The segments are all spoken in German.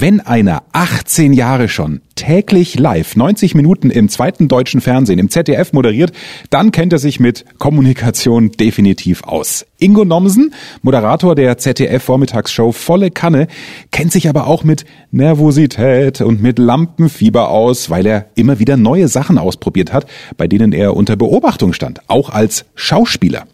Wenn einer 18 Jahre schon täglich live 90 Minuten im zweiten deutschen Fernsehen, im ZDF moderiert, dann kennt er sich mit Kommunikation definitiv aus. Ingo Nomsen, Moderator der ZDF-Vormittagsshow Volle Kanne, kennt sich aber auch mit Nervosität und mit Lampenfieber aus, weil er immer wieder neue Sachen ausprobiert hat, bei denen er unter Beobachtung stand, auch als Schauspieler.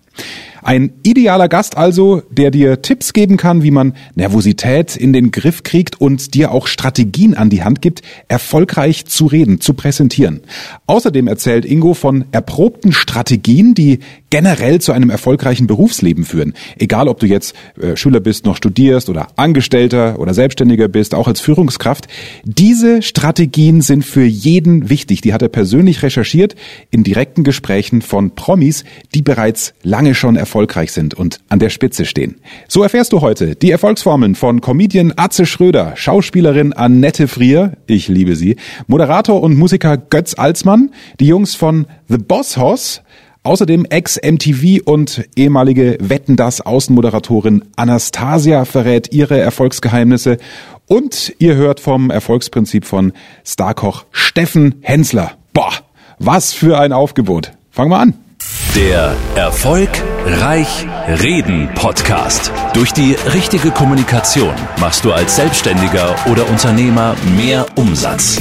Ein idealer Gast also, der dir Tipps geben kann, wie man Nervosität in den Griff kriegt und dir auch Strategien an die Hand gibt, erfolgreich zu reden, zu präsentieren. Außerdem erzählt Ingo von erprobten Strategien, die generell zu einem erfolgreichen Berufsleben führen. Egal, ob du jetzt äh, Schüler bist, noch studierst oder Angestellter oder Selbstständiger bist, auch als Führungskraft. Diese Strategien sind für jeden wichtig. Die hat er persönlich recherchiert in direkten Gesprächen von Promis, die bereits lange schon erfolgreich sind und an der Spitze stehen. So erfährst du heute die Erfolgsformeln von Comedian Atze Schröder, Schauspielerin Annette Frier, ich liebe sie, Moderator und Musiker Götz Alsmann, die Jungs von The Boss Hoss, Außerdem Ex-MTV und ehemalige Wetten das Außenmoderatorin Anastasia verrät ihre Erfolgsgeheimnisse und ihr hört vom Erfolgsprinzip von Starkoch Steffen Hensler. Boah, was für ein Aufgebot. Fangen wir an. Der Erfolg Reich Reden Podcast. Durch die richtige Kommunikation machst du als Selbstständiger oder Unternehmer mehr Umsatz.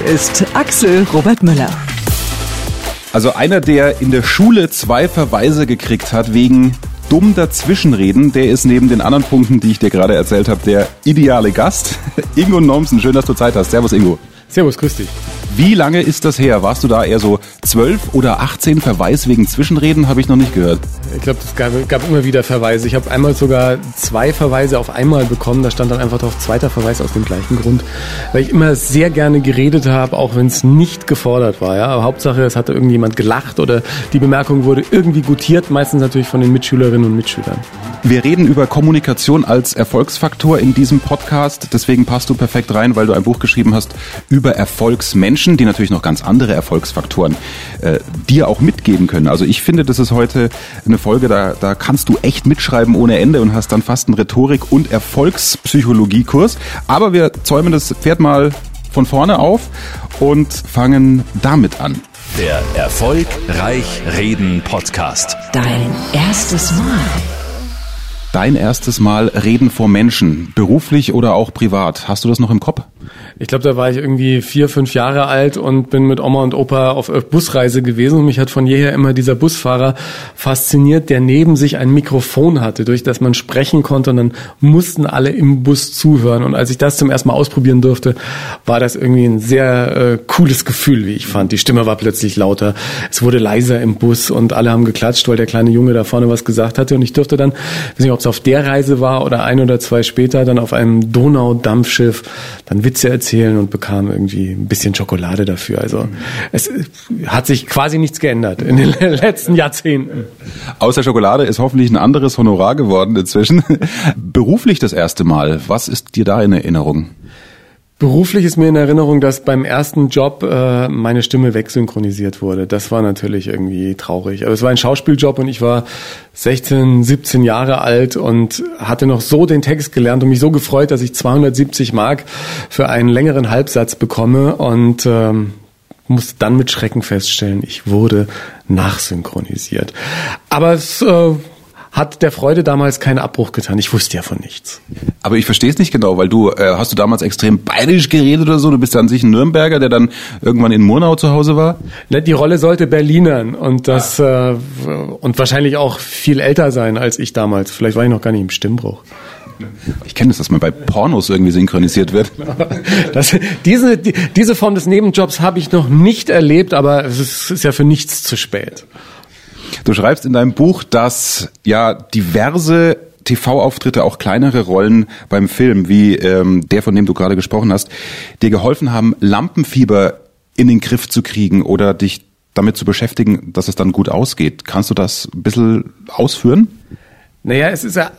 ist, Axel Robert Müller. Also einer, der in der Schule zwei Verweise gekriegt hat wegen dumm dazwischenreden, der ist neben den anderen Punkten, die ich dir gerade erzählt habe, der ideale Gast. Ingo Nomsen, schön, dass du Zeit hast. Servus Ingo. Servus, grüß dich. Wie lange ist das her? Warst du da eher so zwölf oder 18 Verweis wegen Zwischenreden? Habe ich noch nicht gehört. Ich glaube, es gab, gab, immer wieder Verweise. Ich habe einmal sogar zwei Verweise auf einmal bekommen. Da stand dann einfach drauf zweiter Verweis aus dem gleichen Grund. Weil ich immer sehr gerne geredet habe, auch wenn es nicht gefordert war. Ja? Aber Hauptsache, es hatte irgendjemand gelacht oder die Bemerkung wurde irgendwie gutiert, meistens natürlich von den Mitschülerinnen und Mitschülern. Wir reden über Kommunikation als Erfolgsfaktor in diesem Podcast. Deswegen passt du perfekt rein, weil du ein Buch geschrieben hast über Erfolgsmenschen. Menschen, die natürlich noch ganz andere Erfolgsfaktoren äh, dir auch mitgeben können. Also ich finde, das ist heute eine Folge, da, da kannst du echt mitschreiben ohne Ende und hast dann fast einen Rhetorik- und Erfolgspsychologiekurs. Aber wir zäumen das Pferd mal von vorne auf und fangen damit an. Der Erfolg Reich Reden Podcast. Dein erstes Mal. Dein erstes Mal reden vor Menschen, beruflich oder auch privat. Hast du das noch im Kopf? Ich glaube, da war ich irgendwie vier, fünf Jahre alt und bin mit Oma und Opa auf Busreise gewesen und mich hat von jeher immer dieser Busfahrer fasziniert, der neben sich ein Mikrofon hatte, durch das man sprechen konnte und dann mussten alle im Bus zuhören. Und als ich das zum ersten Mal ausprobieren durfte, war das irgendwie ein sehr äh, cooles Gefühl, wie ich fand. Die Stimme war plötzlich lauter, es wurde leiser im Bus und alle haben geklatscht, weil der kleine Junge da vorne was gesagt hatte. Und ich durfte dann, weiß nicht, ob es auf der Reise war oder ein oder zwei später, dann auf einem Donaudampfschiff dann Witze erzählen und bekam irgendwie ein bisschen Schokolade dafür. Also es hat sich quasi nichts geändert in den letzten Jahrzehnten. Außer Schokolade ist hoffentlich ein anderes Honorar geworden inzwischen. Beruflich das erste Mal. Was ist dir da in Erinnerung? Beruflich ist mir in Erinnerung, dass beim ersten Job äh, meine Stimme wegsynchronisiert wurde. Das war natürlich irgendwie traurig. Aber es war ein Schauspieljob und ich war 16, 17 Jahre alt und hatte noch so den Text gelernt und mich so gefreut, dass ich 270 Mark für einen längeren Halbsatz bekomme und ähm, musste dann mit Schrecken feststellen, ich wurde nachsynchronisiert. Aber es äh, hat der Freude damals keinen Abbruch getan. Ich wusste ja von nichts. Aber ich verstehe es nicht genau, weil du, äh, hast du damals extrem bayerisch geredet oder so? Du bist ja an sich ein Nürnberger, der dann irgendwann in Murnau zu Hause war? Ne, die Rolle sollte Berlinern und das ja. äh, und wahrscheinlich auch viel älter sein als ich damals. Vielleicht war ich noch gar nicht im Stimmbruch. Ich kenne das, dass man bei Pornos irgendwie synchronisiert wird. Das, diese, die, diese Form des Nebenjobs habe ich noch nicht erlebt, aber es ist, ist ja für nichts zu spät. Du schreibst in deinem Buch, dass ja diverse TV-Auftritte, auch kleinere Rollen beim Film, wie ähm, der, von dem du gerade gesprochen hast, dir geholfen haben, Lampenfieber in den Griff zu kriegen oder dich damit zu beschäftigen, dass es dann gut ausgeht. Kannst du das ein bisschen ausführen? Naja, es ist ja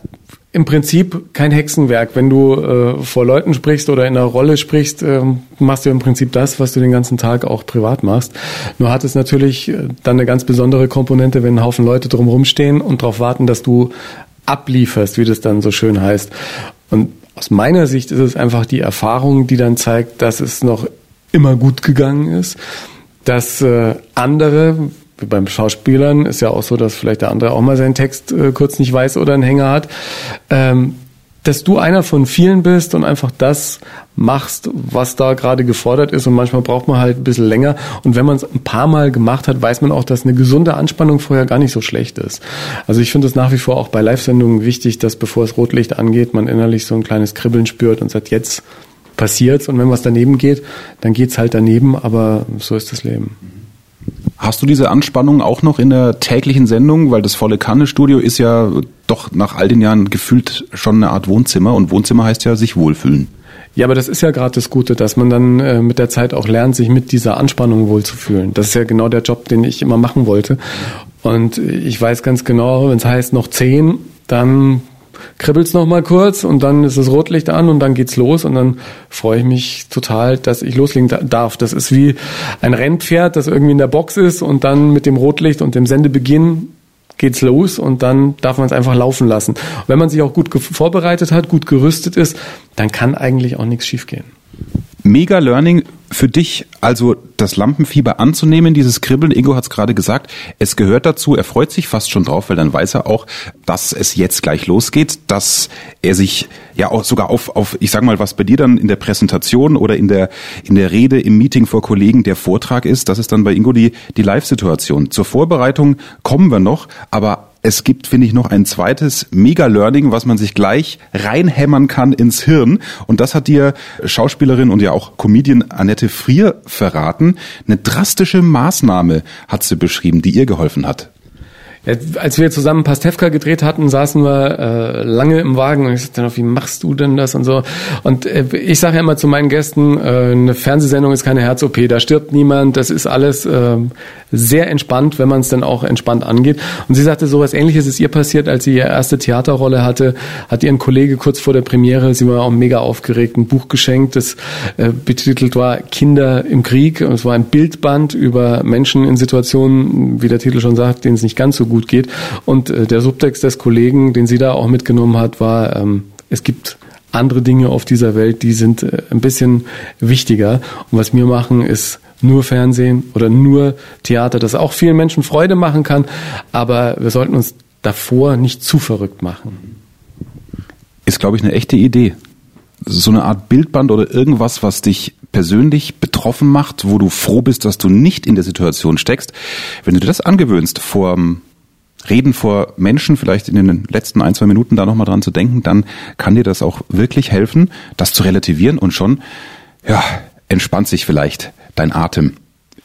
im Prinzip kein Hexenwerk. Wenn du äh, vor Leuten sprichst oder in einer Rolle sprichst, äh, machst du im Prinzip das, was du den ganzen Tag auch privat machst. Nur hat es natürlich äh, dann eine ganz besondere Komponente, wenn ein Haufen Leute drumherum stehen und darauf warten, dass du ablieferst, wie das dann so schön heißt. Und aus meiner Sicht ist es einfach die Erfahrung, die dann zeigt, dass es noch immer gut gegangen ist, dass äh, andere, beim Schauspielern ist ja auch so, dass vielleicht der andere auch mal seinen Text äh, kurz nicht weiß oder einen Hänger hat, ähm, dass du einer von vielen bist und einfach das machst, was da gerade gefordert ist. Und manchmal braucht man halt ein bisschen länger. Und wenn man es ein paar Mal gemacht hat, weiß man auch, dass eine gesunde Anspannung vorher gar nicht so schlecht ist. Also ich finde es nach wie vor auch bei Live-Sendungen wichtig, dass bevor es Rotlicht angeht, man innerlich so ein kleines Kribbeln spürt und sagt, jetzt passiert's. Und wenn was daneben geht, dann geht's halt daneben. Aber so ist das Leben. Hast du diese Anspannung auch noch in der täglichen Sendung? Weil das volle Kanne-Studio ist ja doch nach all den Jahren gefühlt schon eine Art Wohnzimmer und Wohnzimmer heißt ja sich wohlfühlen. Ja, aber das ist ja gerade das Gute, dass man dann äh, mit der Zeit auch lernt, sich mit dieser Anspannung wohlzufühlen. Das ist ja genau der Job, den ich immer machen wollte. Und ich weiß ganz genau, wenn es heißt noch zehn, dann kribbelt's noch mal kurz und dann ist das Rotlicht an und dann geht's los und dann freue ich mich total, dass ich loslegen darf. Das ist wie ein Rennpferd, das irgendwie in der Box ist und dann mit dem Rotlicht und dem Sendebeginn geht's los und dann darf man es einfach laufen lassen. Und wenn man sich auch gut vorbereitet hat, gut gerüstet ist, dann kann eigentlich auch nichts schiefgehen. Mega Learning für dich, also das Lampenfieber anzunehmen, dieses Kribbeln. Ingo hat es gerade gesagt, es gehört dazu. Er freut sich fast schon drauf, weil dann weiß er auch, dass es jetzt gleich losgeht, dass er sich ja auch sogar auf, auf ich sag mal, was bei dir dann in der Präsentation oder in der in der Rede im Meeting vor Kollegen der Vortrag ist. Das ist dann bei Ingo die die Live-Situation. Zur Vorbereitung kommen wir noch, aber es gibt, finde ich, noch ein zweites Mega-Learning, was man sich gleich reinhämmern kann ins Hirn. Und das hat dir Schauspielerin und ja auch Comedian Annette Frier verraten. Eine drastische Maßnahme hat sie beschrieben, die ihr geholfen hat. Ja, als wir zusammen Pastewka gedreht hatten, saßen wir äh, lange im Wagen und ich sagte noch, wie machst du denn das und so. Und äh, ich sage ja immer zu meinen Gästen, äh, eine Fernsehsendung ist keine Herz-OP, da stirbt niemand, das ist alles äh, sehr entspannt, wenn man es dann auch entspannt angeht. Und sie sagte, so was ähnliches ist ihr passiert, als sie ihre erste Theaterrolle hatte, hat ihren Kollege kurz vor der Premiere, sie war auch mega aufgeregt, ein Buch geschenkt, das äh, betitelt war Kinder im Krieg. Und es war ein Bildband über Menschen in Situationen, wie der Titel schon sagt, denen es nicht ganz so gut gut geht. Und äh, der Subtext des Kollegen, den sie da auch mitgenommen hat, war, ähm, es gibt andere Dinge auf dieser Welt, die sind äh, ein bisschen wichtiger. Und was wir machen, ist nur Fernsehen oder nur Theater, das auch vielen Menschen Freude machen kann. Aber wir sollten uns davor nicht zu verrückt machen. Ist, glaube ich, eine echte Idee. So eine Art Bildband oder irgendwas, was dich persönlich betroffen macht, wo du froh bist, dass du nicht in der Situation steckst. Wenn du dir das angewöhnst, vor Reden vor Menschen, vielleicht in den letzten ein, zwei Minuten da nochmal dran zu denken, dann kann dir das auch wirklich helfen, das zu relativieren und schon, ja, entspannt sich vielleicht dein Atem.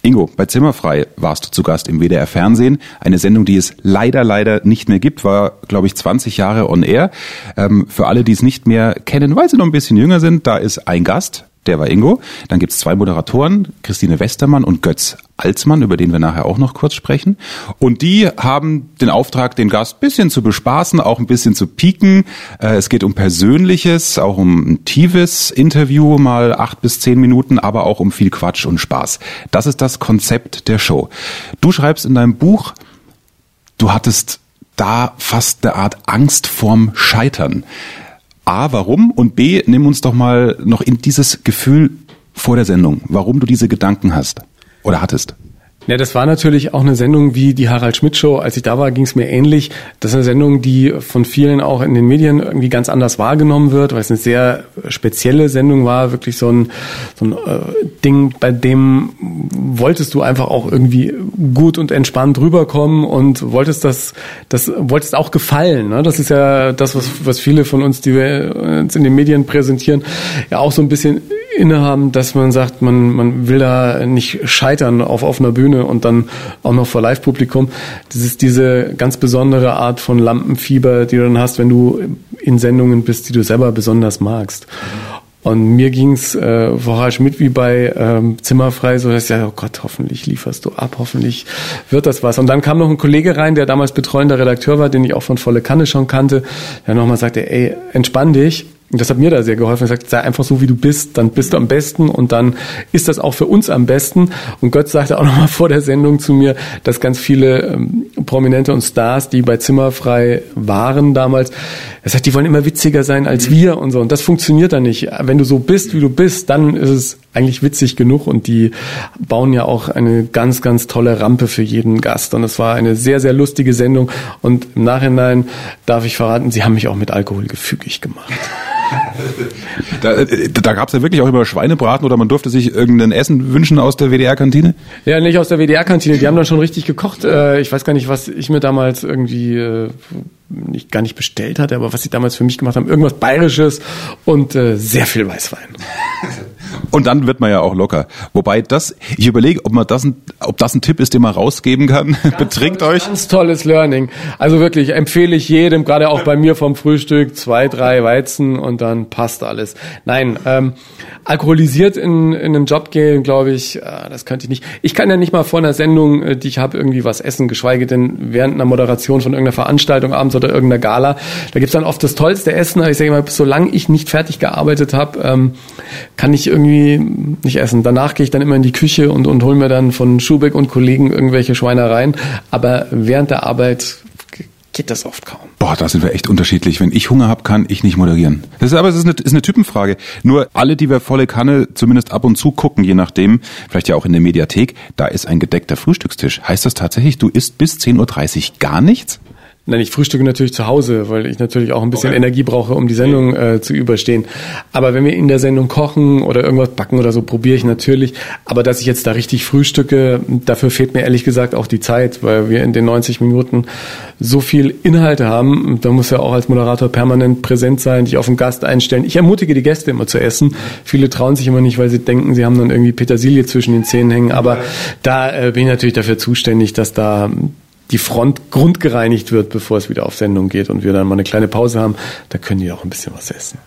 Ingo, bei Zimmerfrei warst du zu Gast im WDR Fernsehen. Eine Sendung, die es leider, leider nicht mehr gibt, war, glaube ich, 20 Jahre on air. Ähm, für alle, die es nicht mehr kennen, weil sie noch ein bisschen jünger sind, da ist ein Gast, der war Ingo. Dann gibt's zwei Moderatoren, Christine Westermann und Götz Alsmann, über den wir nachher auch noch kurz sprechen. Und die haben den Auftrag, den Gast bisschen zu bespaßen, auch ein bisschen zu pieken. Äh, es geht um Persönliches, auch um ein tiefes Interview, mal acht bis zehn Minuten, aber auch um viel Quatsch und Spaß. Das ist das Konzept der Show. Du schreibst in deinem Buch, du hattest da fast eine Art Angst vorm Scheitern. A, warum? Und B, nimm uns doch mal noch in dieses Gefühl vor der Sendung, warum du diese Gedanken hast oder hattest. Ja, das war natürlich auch eine Sendung wie die Harald Schmidt Show. Als ich da war, ging es mir ähnlich. Das ist eine Sendung, die von vielen auch in den Medien irgendwie ganz anders wahrgenommen wird, weil es eine sehr spezielle Sendung war, wirklich so ein, so ein äh, Ding, bei dem wolltest du einfach auch irgendwie gut und entspannt rüberkommen und wolltest das, das wolltest auch gefallen. Ne? Das ist ja das, was, was viele von uns, die wir uns in den Medien präsentieren, ja auch so ein bisschen innehaben, dass man sagt, man, man will da nicht scheitern auf offener Bühne und dann auch noch vor Live-Publikum. Das ist diese ganz besondere Art von Lampenfieber, die du dann hast, wenn du in Sendungen bist, die du selber besonders magst. Und mir ging's äh, vorher mit wie bei ähm, Zimmerfrei, so dass ja, oh Gott, hoffentlich lieferst du ab, hoffentlich wird das was. Und dann kam noch ein Kollege rein, der damals betreuender Redakteur war, den ich auch von volle Kanne schon kannte, der nochmal sagte, ey, entspann dich, und das hat mir da sehr geholfen. Er sagt, sei einfach so, wie du bist, dann bist du am besten und dann ist das auch für uns am besten. Und Gott sagte auch nochmal vor der Sendung zu mir, dass ganz viele ähm, Prominente und Stars, die bei Zimmerfrei waren damals, er sagt, die wollen immer witziger sein als wir und so. Und das funktioniert dann nicht. Wenn du so bist, wie du bist, dann ist es eigentlich witzig genug und die bauen ja auch eine ganz, ganz tolle Rampe für jeden Gast. Und es war eine sehr, sehr lustige Sendung. Und im Nachhinein darf ich verraten, sie haben mich auch mit Alkohol gefügig gemacht. Da, äh, da gab es ja wirklich auch immer Schweinebraten oder man durfte sich irgendein Essen wünschen aus der WDR-Kantine? Ja, nicht aus der WDR-Kantine. Die haben dann schon richtig gekocht. Äh, ich weiß gar nicht, was ich mir damals irgendwie äh, nicht, gar nicht bestellt hatte, aber was sie damals für mich gemacht haben. Irgendwas Bayerisches und sehr viel Weißwein. Und dann wird man ja auch locker. Wobei das, ich überlege, ob man das, ein, ob das ein Tipp ist, den man rausgeben kann. Ganz Betrinkt tolles, euch. Ganz tolles Learning. Also wirklich empfehle ich jedem, gerade auch bei mir vom Frühstück, zwei, drei Weizen und dann passt alles. Nein, ähm, alkoholisiert in, in einen Job gehen, glaube ich, äh, das könnte ich nicht. Ich kann ja nicht mal vor einer Sendung, äh, die ich habe, irgendwie was essen, geschweige denn während einer Moderation von irgendeiner Veranstaltung abends oder irgendeiner Gala. Da gibt's dann oft das tollste Essen, aber ich sage immer, solange ich nicht fertig gearbeitet habe, ähm, kann ich irgendwie nicht essen. Danach gehe ich dann immer in die Küche und, und hole mir dann von Schubeck und Kollegen irgendwelche Schweinereien. Aber während der Arbeit geht das oft kaum. Boah, da sind wir echt unterschiedlich. Wenn ich Hunger habe, kann ich nicht moderieren. Das ist aber es ist eine, ist eine Typenfrage. Nur alle, die wir volle Kanne zumindest ab und zu gucken, je nachdem, vielleicht ja auch in der Mediathek, da ist ein gedeckter Frühstückstisch. Heißt das tatsächlich, du isst bis 10.30 Uhr gar nichts? Nein, ich frühstücke natürlich zu Hause, weil ich natürlich auch ein bisschen okay. Energie brauche, um die Sendung äh, zu überstehen. Aber wenn wir in der Sendung kochen oder irgendwas backen oder so, probiere ich natürlich. Aber dass ich jetzt da richtig frühstücke, dafür fehlt mir ehrlich gesagt auch die Zeit, weil wir in den 90 Minuten so viel Inhalte haben. Da muss ja auch als Moderator permanent präsent sein, dich auf den Gast einstellen. Ich ermutige die Gäste immer zu essen. Viele trauen sich immer nicht, weil sie denken, sie haben dann irgendwie Petersilie zwischen den Zähnen hängen. Aber da äh, bin ich natürlich dafür zuständig, dass da die Front grundgereinigt wird, bevor es wieder auf Sendung geht und wir dann mal eine kleine Pause haben, da können die auch ein bisschen was essen.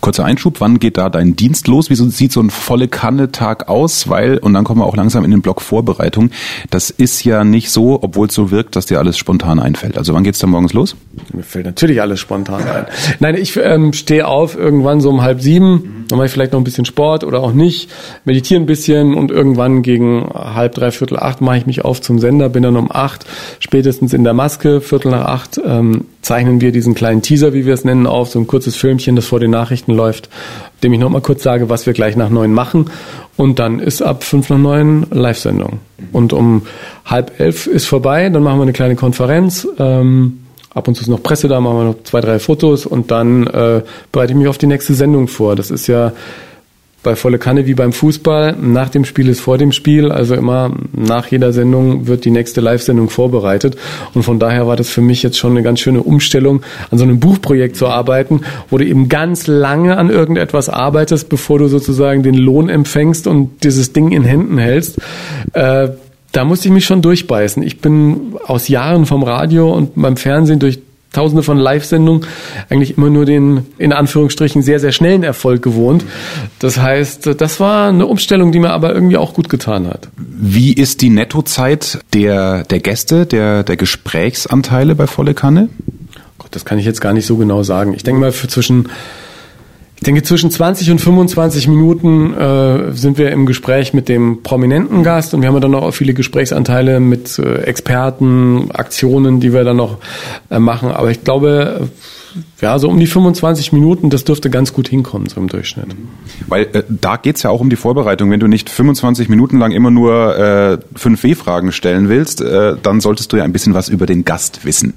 Kurzer Einschub, wann geht da dein Dienst los? Wie sieht so ein volle Kanne-Tag aus? Weil, und dann kommen wir auch langsam in den Block Vorbereitung, das ist ja nicht so, obwohl es so wirkt, dass dir alles spontan einfällt. Also wann geht's da morgens los? Mir fällt natürlich alles spontan ein. Nein, ich ähm, stehe auf irgendwann so um halb sieben, dann mache ich vielleicht noch ein bisschen Sport oder auch nicht, meditiere ein bisschen und irgendwann gegen halb, dreiviertel acht mache ich mich auf zum Sender, bin dann um acht spätestens in der Maske, viertel nach acht ähm, zeichnen wir diesen kleinen Teaser, wie wir es nennen, auf, so ein kurzes Filmchen, das vor den Nachrichten läuft, dem ich nochmal kurz sage, was wir gleich nach neun machen. Und dann ist ab fünf nach neun Live-Sendung. Und um halb elf ist vorbei, dann machen wir eine kleine Konferenz. Ähm, ab und zu ist noch Presse da, machen wir noch zwei, drei Fotos und dann äh, bereite ich mich auf die nächste Sendung vor. Das ist ja bei volle Kanne wie beim Fußball. Nach dem Spiel ist vor dem Spiel, also immer nach jeder Sendung wird die nächste Live-Sendung vorbereitet. Und von daher war das für mich jetzt schon eine ganz schöne Umstellung, an so einem Buchprojekt zu arbeiten, wo du eben ganz lange an irgendetwas arbeitest, bevor du sozusagen den Lohn empfängst und dieses Ding in Händen hältst. Äh, da musste ich mich schon durchbeißen. Ich bin aus Jahren vom Radio und beim Fernsehen durch Tausende von Live-Sendungen eigentlich immer nur den, in Anführungsstrichen, sehr, sehr schnellen Erfolg gewohnt. Das heißt, das war eine Umstellung, die mir aber irgendwie auch gut getan hat. Wie ist die Nettozeit der, der Gäste, der, der Gesprächsanteile bei Volle Kanne? Gott, das kann ich jetzt gar nicht so genau sagen. Ich denke mal, für zwischen ich denke, zwischen 20 und 25 Minuten äh, sind wir im Gespräch mit dem prominenten Gast und wir haben dann noch viele Gesprächsanteile mit äh, Experten, Aktionen, die wir dann noch äh, machen. Aber ich glaube, ja, so um die 25 Minuten, das dürfte ganz gut hinkommen, so im Durchschnitt. Weil äh, da geht's ja auch um die Vorbereitung. Wenn du nicht 25 Minuten lang immer nur äh, fünf W-Fragen stellen willst, äh, dann solltest du ja ein bisschen was über den Gast wissen.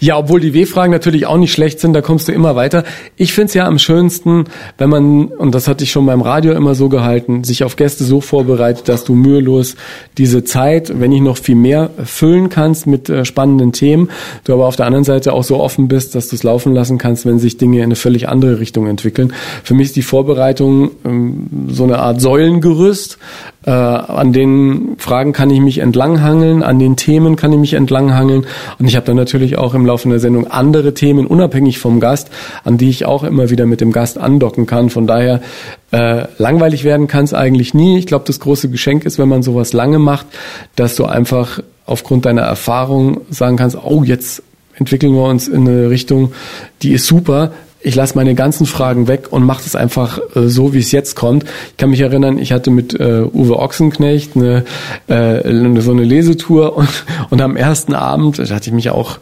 Ja, obwohl die W-Fragen natürlich auch nicht schlecht sind, da kommst du immer weiter. Ich find's ja am schönsten, wenn man, und das hatte ich schon beim Radio immer so gehalten, sich auf Gäste so vorbereitet, dass du mühelos diese Zeit, wenn nicht noch viel mehr, füllen kannst mit äh, spannenden Themen, du aber auf der anderen Seite auch so offen bist, dass du es laufen laufen lassen kannst, wenn sich Dinge in eine völlig andere Richtung entwickeln. Für mich ist die Vorbereitung ähm, so eine Art Säulengerüst. Äh, an den Fragen kann ich mich entlanghangeln, an den Themen kann ich mich entlanghangeln. Und ich habe dann natürlich auch im Laufe der Sendung andere Themen, unabhängig vom Gast, an die ich auch immer wieder mit dem Gast andocken kann. Von daher äh, langweilig werden kann es eigentlich nie. Ich glaube, das große Geschenk ist, wenn man sowas lange macht, dass du einfach aufgrund deiner Erfahrung sagen kannst, oh, jetzt entwickeln wir uns in eine Richtung, die ist super. Ich lasse meine ganzen Fragen weg und mache das einfach äh, so, wie es jetzt kommt. Ich kann mich erinnern, ich hatte mit äh, Uwe Ochsenknecht eine, äh, so eine Lesetour und, und am ersten Abend, da hatte ich mich auch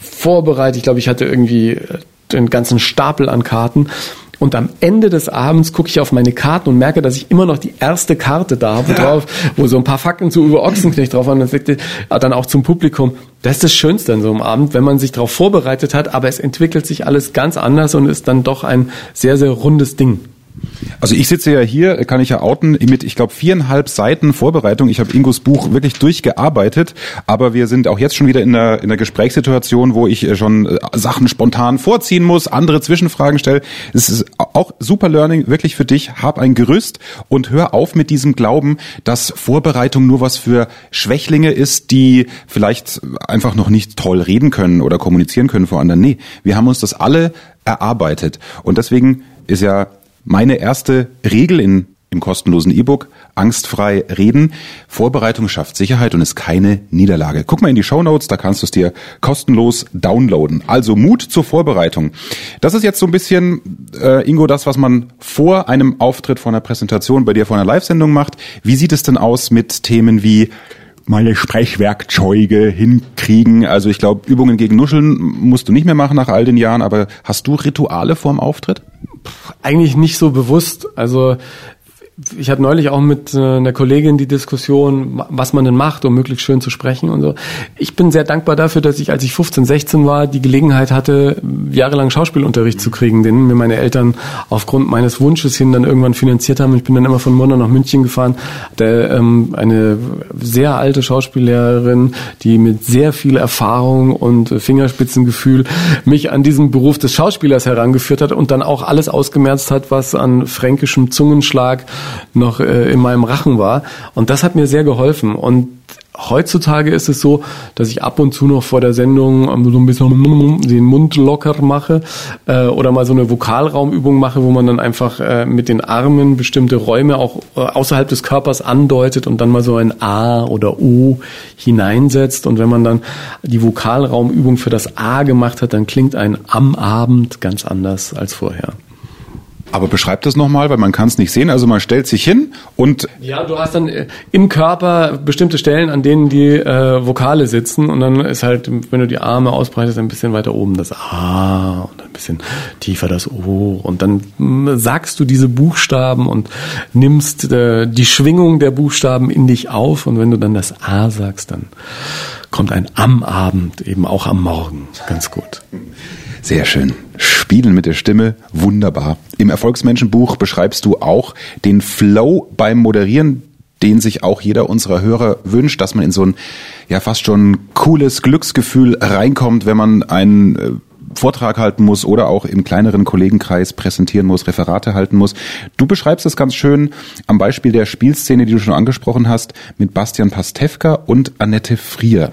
vorbereitet. Ich glaube, ich hatte irgendwie äh, den ganzen Stapel an Karten und am Ende des Abends gucke ich auf meine Karten und merke, dass ich immer noch die erste Karte da habe, ja. drauf, wo so ein paar Fakten zu Uwe Ochsenknecht drauf waren. Und sagte dann auch zum Publikum, das ist das Schönste an so einem Abend, wenn man sich darauf vorbereitet hat, aber es entwickelt sich alles ganz anders und ist dann doch ein sehr, sehr rundes Ding. Also ich sitze ja hier, kann ich ja outen, mit, ich glaube, viereinhalb Seiten Vorbereitung. Ich habe Ingos Buch wirklich durchgearbeitet, aber wir sind auch jetzt schon wieder in einer, in einer Gesprächssituation, wo ich äh, schon äh, Sachen spontan vorziehen muss, andere Zwischenfragen stelle. Es ist auch super Learning, wirklich für dich. Hab ein Gerüst und hör auf mit diesem Glauben, dass Vorbereitung nur was für Schwächlinge ist, die vielleicht einfach noch nicht toll reden können oder kommunizieren können vor anderen. Nee, wir haben uns das alle erarbeitet. Und deswegen ist ja meine erste Regel in, im kostenlosen E-Book, angstfrei reden. Vorbereitung schafft Sicherheit und ist keine Niederlage. Guck mal in die Show Notes, da kannst du es dir kostenlos downloaden. Also Mut zur Vorbereitung. Das ist jetzt so ein bisschen, äh, Ingo, das, was man vor einem Auftritt, vor einer Präsentation bei dir vor einer Live-Sendung macht. Wie sieht es denn aus mit Themen wie meine Sprechwerkzeuge hinkriegen. Also ich glaube, Übungen gegen Nuscheln musst du nicht mehr machen nach all den Jahren, aber hast du Rituale vorm Auftritt? Eigentlich nicht so bewusst. Also ich hatte neulich auch mit äh, einer Kollegin die Diskussion, was man denn macht, um möglichst schön zu sprechen und so. Ich bin sehr dankbar dafür, dass ich, als ich 15, 16 war, die Gelegenheit hatte, jahrelang Schauspielunterricht zu kriegen, den mir meine Eltern aufgrund meines Wunsches hin dann irgendwann finanziert haben. Ich bin dann immer von Murnau nach München gefahren. Der, ähm, eine sehr alte Schauspiellehrerin, die mit sehr viel Erfahrung und Fingerspitzengefühl mich an diesen Beruf des Schauspielers herangeführt hat und dann auch alles ausgemerzt hat, was an fränkischem Zungenschlag noch äh, in meinem Rachen war. Und das hat mir sehr geholfen. Und heutzutage ist es so, dass ich ab und zu noch vor der Sendung so ein bisschen den Mund locker mache äh, oder mal so eine Vokalraumübung mache, wo man dann einfach äh, mit den Armen bestimmte Räume auch äh, außerhalb des Körpers andeutet und dann mal so ein A oder O hineinsetzt. Und wenn man dann die Vokalraumübung für das A gemacht hat, dann klingt ein am Abend ganz anders als vorher. Aber beschreib das nochmal, weil man kann es nicht sehen. Also man stellt sich hin und... Ja, du hast dann äh, im Körper bestimmte Stellen, an denen die äh, Vokale sitzen und dann ist halt, wenn du die Arme ausbreitest, ein bisschen weiter oben das A und ein bisschen tiefer das O und dann mh, hm, sagst du diese Buchstaben und nimmst äh, die Schwingung der Buchstaben in dich auf und wenn du dann das A sagst, dann kommt ein am Abend, eben auch am Morgen. Ganz gut. Sehr schön. Spielen mit der Stimme, wunderbar. Im Erfolgsmenschenbuch beschreibst du auch den Flow beim Moderieren, den sich auch jeder unserer Hörer wünscht, dass man in so ein ja fast schon cooles Glücksgefühl reinkommt, wenn man einen äh, Vortrag halten muss oder auch im kleineren Kollegenkreis präsentieren muss, Referate halten muss. Du beschreibst es ganz schön am Beispiel der Spielszene, die du schon angesprochen hast, mit Bastian Pastewka und Annette Frier.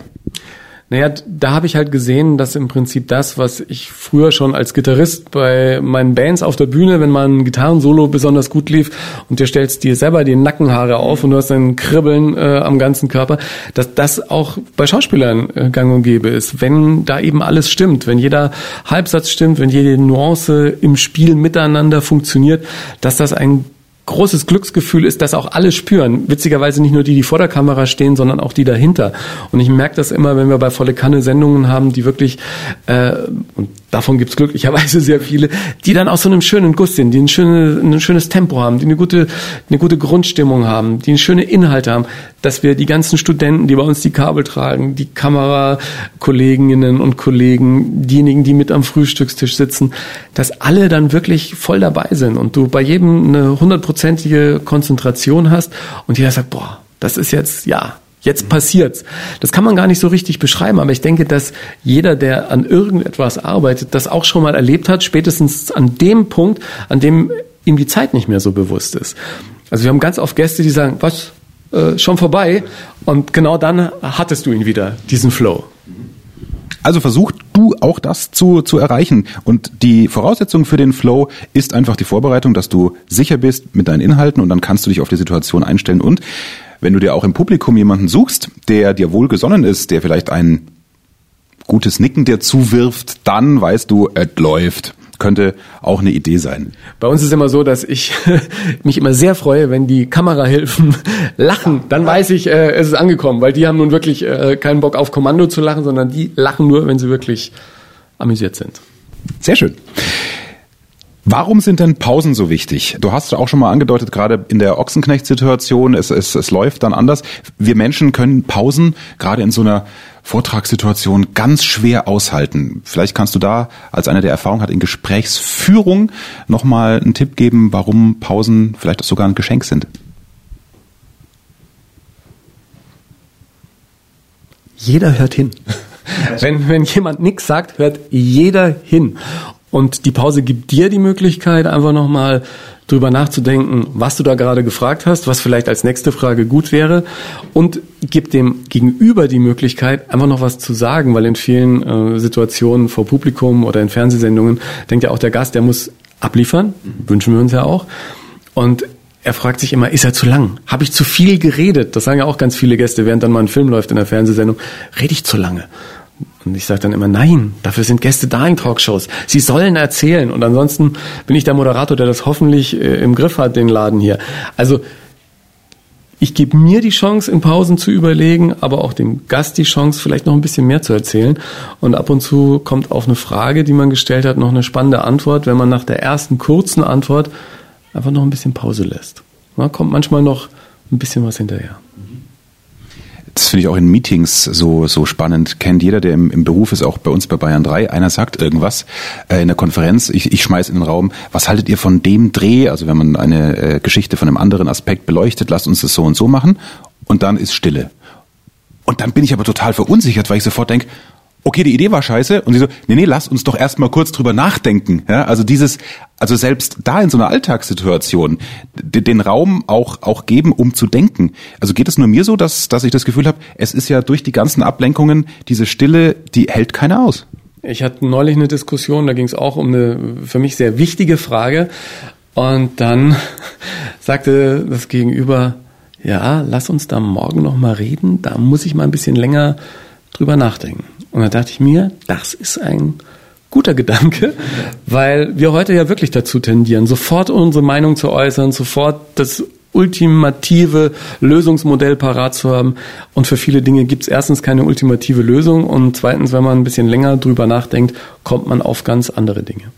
Naja, da habe ich halt gesehen, dass im Prinzip das, was ich früher schon als Gitarrist bei meinen Bands auf der Bühne, wenn mal ein Gitarrensolo besonders gut lief und dir stellst dir selber die Nackenhaare auf und du hast ein Kribbeln äh, am ganzen Körper, dass das auch bei Schauspielern äh, gang und gäbe ist. Wenn da eben alles stimmt, wenn jeder Halbsatz stimmt, wenn jede Nuance im Spiel miteinander funktioniert, dass das ein großes Glücksgefühl ist, dass auch alle spüren. Witzigerweise nicht nur die, die vor der Kamera stehen, sondern auch die dahinter. Und ich merke das immer, wenn wir bei Volle Kanne Sendungen haben, die wirklich, äh, und davon gibt's glücklicherweise sehr viele, die dann aus so einem schönen Guss sind, die ein, schöne, ein schönes Tempo haben, die eine gute, eine gute Grundstimmung haben, die schöne Inhalte haben, dass wir die ganzen Studenten, die bei uns die Kabel tragen, die Kamerakolleginnen und Kollegen, diejenigen, die mit am Frühstückstisch sitzen, dass alle dann wirklich voll dabei sind und du bei jedem eine hundertprozentige Konzentration hast und jeder sagt, boah, das ist jetzt, ja, Jetzt passiert's. Das kann man gar nicht so richtig beschreiben, aber ich denke, dass jeder, der an irgendetwas arbeitet, das auch schon mal erlebt hat, spätestens an dem Punkt, an dem ihm die Zeit nicht mehr so bewusst ist. Also wir haben ganz oft Gäste, die sagen, was, äh, schon vorbei? Und genau dann hattest du ihn wieder, diesen Flow. Also versuch du auch das zu, zu erreichen. Und die Voraussetzung für den Flow ist einfach die Vorbereitung, dass du sicher bist mit deinen Inhalten und dann kannst du dich auf die Situation einstellen. Und wenn du dir auch im Publikum jemanden suchst, der dir wohlgesonnen ist, der vielleicht ein gutes Nicken dir zuwirft, dann weißt du, es läuft könnte auch eine Idee sein. Bei uns ist immer so, dass ich mich immer sehr freue, wenn die Kamerahilfen lachen. Dann weiß ich, äh, es ist angekommen, weil die haben nun wirklich äh, keinen Bock auf Kommando zu lachen, sondern die lachen nur, wenn sie wirklich amüsiert sind. Sehr schön. Warum sind denn Pausen so wichtig? Du hast auch schon mal angedeutet, gerade in der Ochsenknecht-Situation, es, es, es läuft dann anders. Wir Menschen können Pausen gerade in so einer Vortragssituation ganz schwer aushalten. Vielleicht kannst du da als einer, der Erfahrung hat in Gesprächsführung, nochmal einen Tipp geben, warum Pausen vielleicht auch sogar ein Geschenk sind. Jeder hört hin. Wenn, wenn jemand nichts sagt, hört jeder hin. Und die Pause gibt dir die Möglichkeit, einfach nochmal drüber nachzudenken, was du da gerade gefragt hast, was vielleicht als nächste Frage gut wäre und gibt dem Gegenüber die Möglichkeit, einfach noch was zu sagen, weil in vielen äh, Situationen vor Publikum oder in Fernsehsendungen denkt ja auch der Gast, der muss abliefern, wünschen wir uns ja auch. Und er fragt sich immer, ist er zu lang? Habe ich zu viel geredet? Das sagen ja auch ganz viele Gäste, während dann mal ein Film läuft in der Fernsehsendung. Rede ich zu lange? Und ich sage dann immer, nein, dafür sind Gäste da in Talkshows. Sie sollen erzählen. Und ansonsten bin ich der Moderator, der das hoffentlich äh, im Griff hat, den Laden hier. Also ich gebe mir die Chance, in Pausen zu überlegen, aber auch dem Gast die Chance, vielleicht noch ein bisschen mehr zu erzählen. Und ab und zu kommt auf eine Frage, die man gestellt hat, noch eine spannende Antwort, wenn man nach der ersten kurzen Antwort einfach noch ein bisschen Pause lässt. Da kommt manchmal noch ein bisschen was hinterher das finde ich auch in Meetings so, so spannend. Kennt jeder, der im, im Beruf ist, auch bei uns bei Bayern 3. Einer sagt irgendwas äh, in der Konferenz, ich, ich schmeiß in den Raum, was haltet ihr von dem Dreh? Also wenn man eine äh, Geschichte von einem anderen Aspekt beleuchtet, lasst uns das so und so machen. Und dann ist Stille. Und dann bin ich aber total verunsichert, weil ich sofort denke, okay, die Idee war scheiße. Und sie so, nee, nee, lass uns doch erstmal kurz drüber nachdenken. Ja, also dieses, also selbst da in so einer Alltagssituation, den Raum auch, auch geben, um zu denken. Also geht es nur mir so, dass, dass ich das Gefühl habe, es ist ja durch die ganzen Ablenkungen, diese Stille, die hält keiner aus. Ich hatte neulich eine Diskussion, da ging es auch um eine für mich sehr wichtige Frage. Und dann sagte das Gegenüber, ja, lass uns da morgen noch mal reden, da muss ich mal ein bisschen länger drüber nachdenken. Und da dachte ich mir, das ist ein guter Gedanke, weil wir heute ja wirklich dazu tendieren, sofort unsere Meinung zu äußern, sofort das ultimative Lösungsmodell parat zu haben. Und für viele Dinge gibt es erstens keine ultimative Lösung und zweitens, wenn man ein bisschen länger drüber nachdenkt, kommt man auf ganz andere Dinge.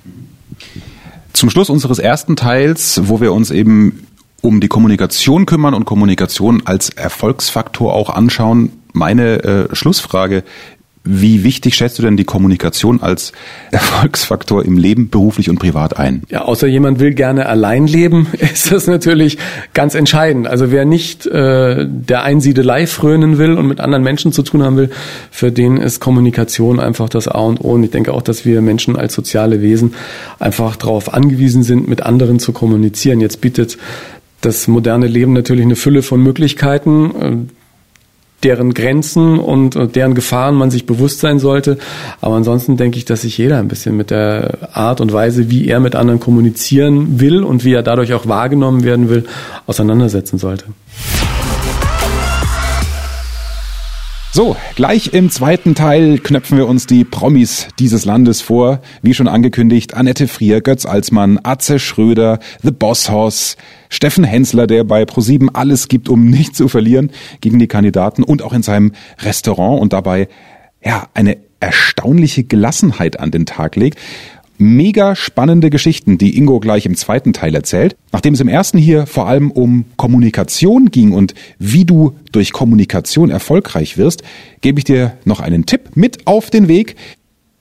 Zum Schluss unseres ersten Teils, wo wir uns eben um die Kommunikation kümmern und Kommunikation als Erfolgsfaktor auch anschauen, meine äh, Schlussfrage. Wie wichtig schätzt du denn die Kommunikation als Erfolgsfaktor im Leben, beruflich und privat ein? Ja, außer jemand will gerne allein leben, ist das natürlich ganz entscheidend. Also wer nicht äh, der Einsiedelei frönen will und mit anderen Menschen zu tun haben will, für den ist Kommunikation einfach das A und O. Und ich denke auch, dass wir Menschen als soziale Wesen einfach darauf angewiesen sind, mit anderen zu kommunizieren. Jetzt bietet das moderne Leben natürlich eine Fülle von Möglichkeiten deren Grenzen und, deren Gefahren man sich bewusst sein sollte. Aber ansonsten denke ich, dass sich jeder ein bisschen mit der Art und Weise, wie er mit anderen kommunizieren will und wie er dadurch auch wahrgenommen werden will, auseinandersetzen sollte. So, gleich im zweiten Teil knöpfen wir uns die Promis dieses Landes vor. Wie schon angekündigt, Annette Frier, Götz Alsmann, Atze Schröder, The Boss Hoss, Steffen Hensler, der bei ProSieben alles gibt, um nicht zu verlieren gegen die Kandidaten und auch in seinem Restaurant und dabei ja eine erstaunliche Gelassenheit an den Tag legt mega spannende Geschichten, die Ingo gleich im zweiten Teil erzählt. Nachdem es im ersten hier vor allem um Kommunikation ging und wie du durch Kommunikation erfolgreich wirst, gebe ich dir noch einen Tipp mit auf den Weg.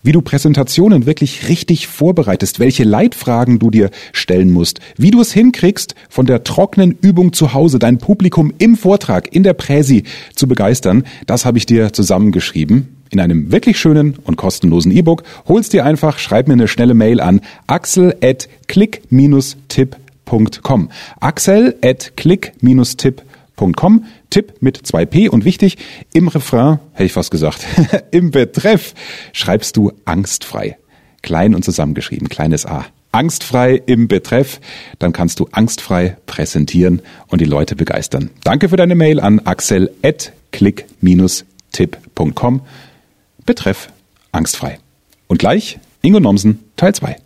wie du Präsentationen wirklich richtig vorbereitest, welche Leitfragen du dir stellen musst, wie du es hinkriegst, von der trockenen Übung zu Hause dein Publikum im Vortrag, in der Präsi zu begeistern, das habe ich dir zusammengeschrieben in einem wirklich schönen und kostenlosen E-Book. Hol's dir einfach, schreib mir eine schnelle Mail an axel at click-tipp.com. Axel at click-tipp.com. Tipp mit zwei P und wichtig, im Refrain, hätte ich fast gesagt, im Betreff schreibst du angstfrei. Klein und zusammengeschrieben, kleines A. Angstfrei im Betreff, dann kannst du angstfrei präsentieren und die Leute begeistern. Danke für deine Mail an axel at click-tipp.com. Betreff angstfrei. Und gleich Ingo Nomsen Teil 2.